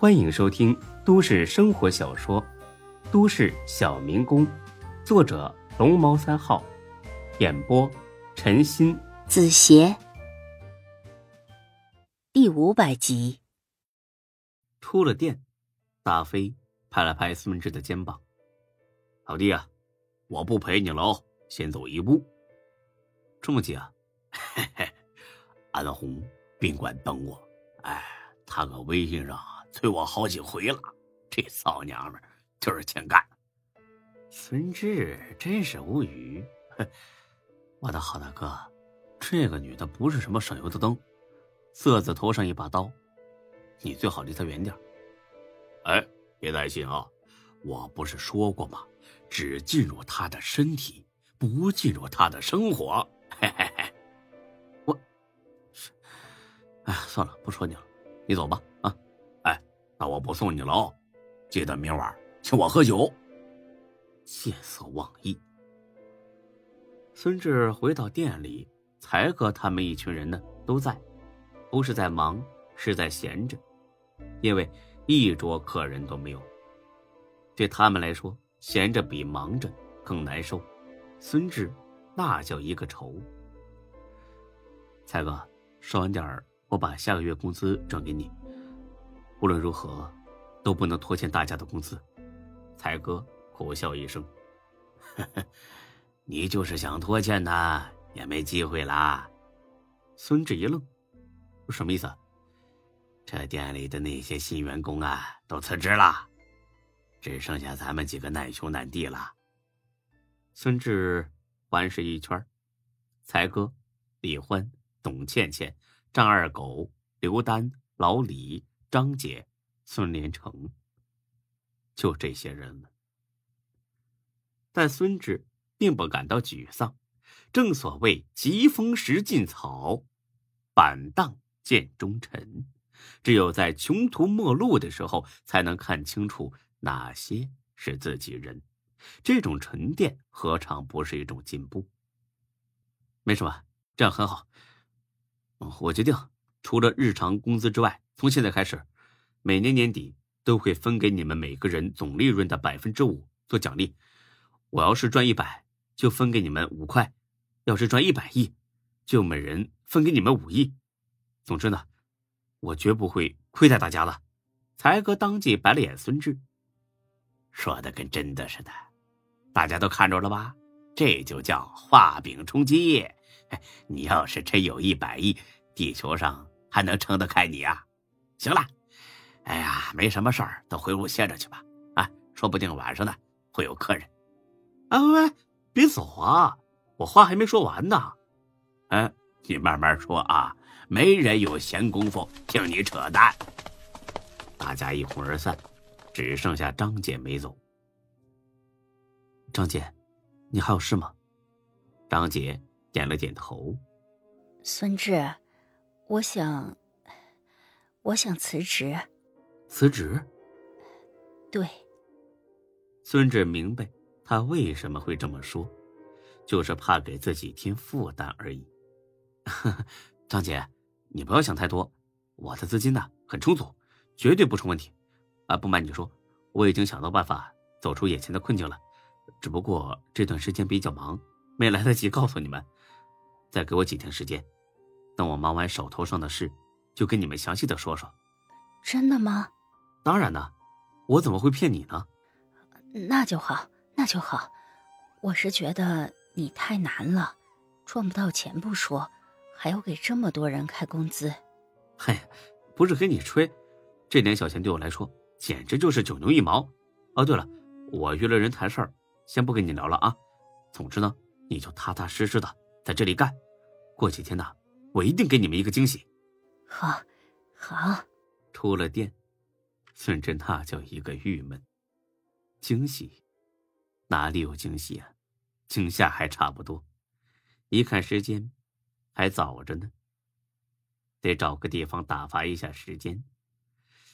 欢迎收听都市生活小说《都市小民工》，作者龙猫三号，演播陈鑫、子邪，第五百集。出了店，大飞拍了拍孙志的肩膀：“老弟啊，我不陪你了哦，先走一步。这么急啊？嘿嘿，安红宾馆等我。哎，他搁微信上催我好几回了。这骚娘们就是欠干。孙志真是无语。我的好大哥，这个女的不是什么省油的灯，色字头上一把刀，你最好离她远点。哎，别担心啊，我不是说过吗？只进入她的身体，不进入她的生活。嘿嘿嘿。我哎，算了，不说你了，你走吧。那我不送你了哦，记得明晚请我喝酒。见色忘义。孙志回到店里，才哥他们一群人呢都在，不是在忙，是在闲着，因为一桌客人都没有。对他们来说，闲着比忙着更难受。孙志那叫一个愁。才哥，稍晚点儿。我把下个月工资转给你。无论如何，都不能拖欠大家的工资。才哥苦笑一声：“你就是想拖欠呢，也没机会啦。”孙志一愣：“什么意思？这店里的那些新员工啊，都辞职了，只剩下咱们几个难兄难弟了。”孙志环视一圈：才哥、李欢、董倩倩。张二狗、刘丹、老李、张姐、孙连成，就这些人了。但孙志并不感到沮丧。正所谓“疾风识劲草，板荡见忠臣”，只有在穷途末路的时候，才能看清楚哪些是自己人。这种沉淀，何尝不是一种进步？没什么，这样很好。我决定，除了日常工资之外，从现在开始，每年年底都会分给你们每个人总利润的百分之五做奖励。我要是赚一百，就分给你们五块；要是赚一百亿，就每人分给你们五亿。总之呢，我绝不会亏待大家了。才哥当即白了眼孙志，说的跟真的似的。大家都看着了吧？这就叫画饼充饥。你要是真有一百亿，地球上还能撑得开你啊？行了，哎呀，没什么事儿，都回屋歇着去吧。啊，说不定晚上呢会有客人。啊喂，别走啊，我话还没说完呢。嗯，你慢慢说啊，没人有闲工夫听你扯淡。大家一哄而散，只剩下张姐没走。张姐，你还有事吗？张姐。点了点头，孙志，我想，我想辞职。辞职？对。孙志明白他为什么会这么说，就是怕给自己添负担而已。张姐，你不要想太多，我的资金呢很充足，绝对不成问题。啊，不瞒你说，我已经想到办法走出眼前的困境了，只不过这段时间比较忙，没来得及告诉你们。再给我几天时间，等我忙完手头上的事，就跟你们详细的说说。真的吗？当然呢，我怎么会骗你呢？那就好，那就好。我是觉得你太难了，赚不到钱不说，还要给这么多人开工资。嘿，不是跟你吹，这点小钱对我来说简直就是九牛一毛。哦，对了，我约了人谈事儿，先不跟你聊了啊。总之呢，你就踏踏实实的。在这里干，过几天呢，我一定给你们一个惊喜。好，好。出了店，孙振那叫一个郁闷。惊喜？哪里有惊喜啊？惊吓还差不多。一看时间，还早着呢，得找个地方打发一下时间。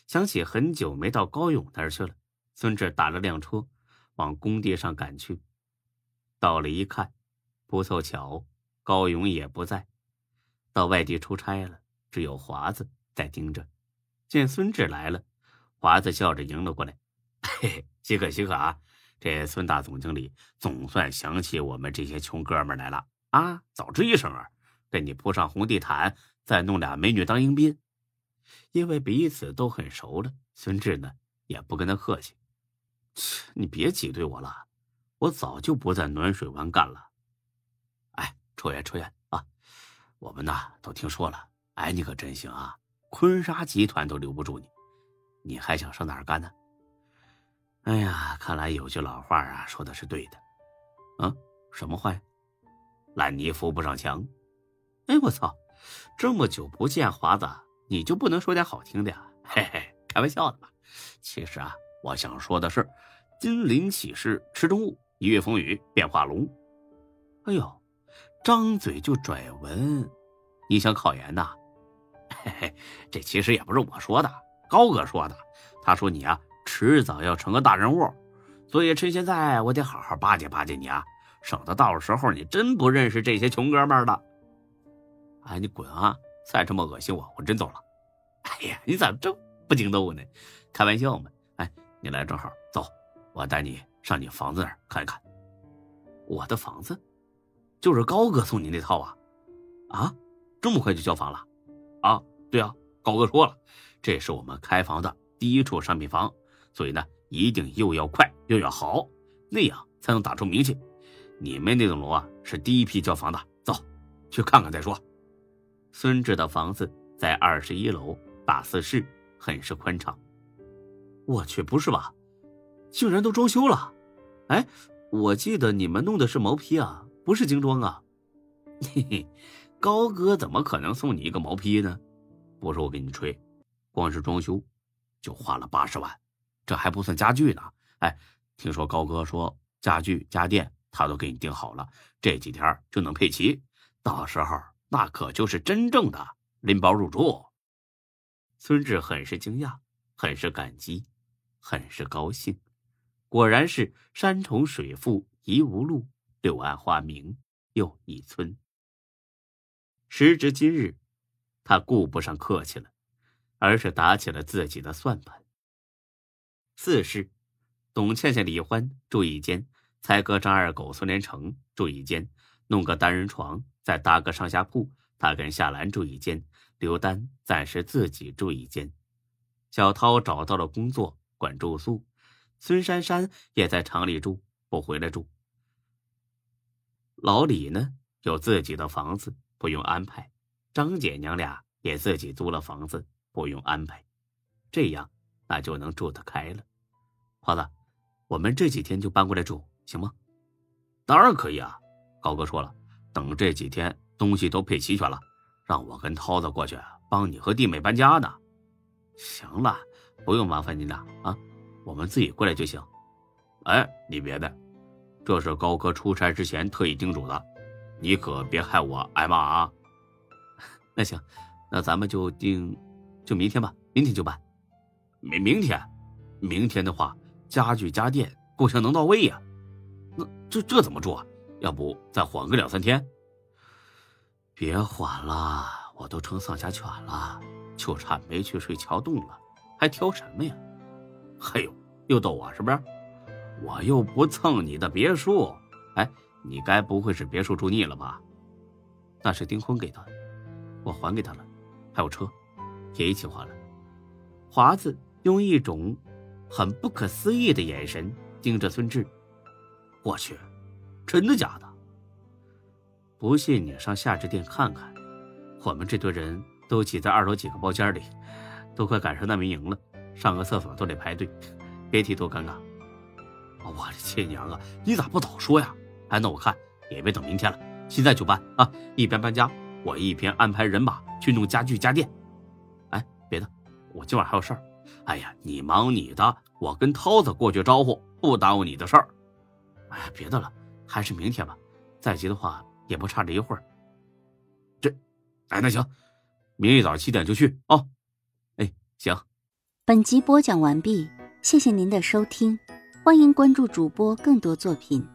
想起很久没到高勇那儿去了，孙志打了辆车，往工地上赶去。到了一看，不凑巧。高勇也不在，到外地出差了。只有华子在盯着。见孙志来了，华子笑着迎了过来：“嘿嘿，稀客稀客啊！这孙大总经理总算想起我们这些穷哥们来了啊！早吱一声啊，给你铺上红地毯，再弄俩美女当迎宾。因为彼此都很熟了，孙志呢也不跟他客气。你别挤兑我了，我早就不在暖水湾干了。哎，抽烟抽烟啊！我们呐都听说了，哎，你可真行啊！坤沙集团都留不住你。”你还想上哪儿干呢？哎呀，看来有句老话啊，说的是对的。啊，什么话呀？烂泥扶不上墙。哎，我操！这么久不见，华子，你就不能说点好听的呀？嘿嘿，开玩笑的吧。其实啊，我想说的是，金鳞起势池中物，一月风雨变化龙。哎呦，张嘴就拽文，你想考研呐？嘿嘿，这其实也不是我说的。高哥说的，他说你啊，迟早要成个大人物，所以趁现在我得好好巴结巴结你啊，省得到时候你真不认识这些穷哥们了。哎，你滚啊！再这么恶心我，我真走了。哎呀，你咋这不经逗呢？开玩笑嘛。哎，你来正好，走，我带你上你房子那儿看一看。我的房子，就是高哥送你那套啊？啊，这么快就交房了？啊，对啊，高哥说了。这是我们开房的第一处商品房，所以呢，一定又要快又要好，那样才能打出名气。你们那栋楼啊，是第一批交房的，走，去看看再说。孙志的房子在二十一楼大四室，很是宽敞。我去，不是吧？竟然都装修了？哎，我记得你们弄的是毛坯啊，不是精装啊。嘿嘿，高哥怎么可能送你一个毛坯呢？不是我给你吹。光是装修，就花了八十万，这还不算家具呢。哎，听说高哥说家具家电他都给你订好了，这几天就能配齐，到时候那可就是真正的拎包入住。孙志很是惊讶，很是感激，很是高兴。果然是山重水复疑无路，柳暗花明又一村。时至今日，他顾不上客气了。而是打起了自己的算盘。四是，董倩倩、李欢住一间，才哥张二狗孙连成住一间，弄个单人床，再搭个上下铺。他跟夏兰住一间，刘丹暂时自己住一间。小涛找到了工作，管住宿。孙珊珊也在厂里住，不回来住。老李呢，有自己的房子，不用安排。张姐娘俩也自己租了房子。不用安排，这样那就能住得开了。华子，我们这几天就搬过来住，行吗？当然可以啊！高哥说了，等这几天东西都配齐全了，让我跟涛子过去帮你和弟妹搬家呢。行了，不用麻烦你俩啊，我们自己过来就行。哎，你别的，这是高哥出差之前特意叮嘱的，你可别害我挨骂啊。那行，那咱们就定。就明天吧，明天就办。明明天，明天的话，家具家电够呛能到位呀。那这这怎么住啊？要不再缓个两三天？别缓了，我都成丧家犬了，就差没去睡桥洞了，还挑什么呀？嘿呦，又逗我是不是？我又不蹭你的别墅。哎，你该不会是别墅住腻了吧？那是丁坤给的，我还给他了，还有车。也一起还了。华子用一种很不可思议的眼神盯着孙志。我去，真的假的？不信你上夏至店看看。我们这堆人都挤在二楼几个包间里，都快赶上难民营了，上个厕所都得排队，别提多尴尬。我的亲娘啊！你咋不早说呀？哎，那我看也别等明天了，现在就搬啊！一边搬家，我一边安排人马去弄家具家电。哎别的，我今晚还有事儿。哎呀，你忙你的，我跟涛子过去招呼，不耽误你的事儿。哎，别的了，还是明天吧。再急的话，也不差这一会儿。这，哎，那行，明一早七点就去啊。哎，行。本集播讲完毕，谢谢您的收听，欢迎关注主播更多作品。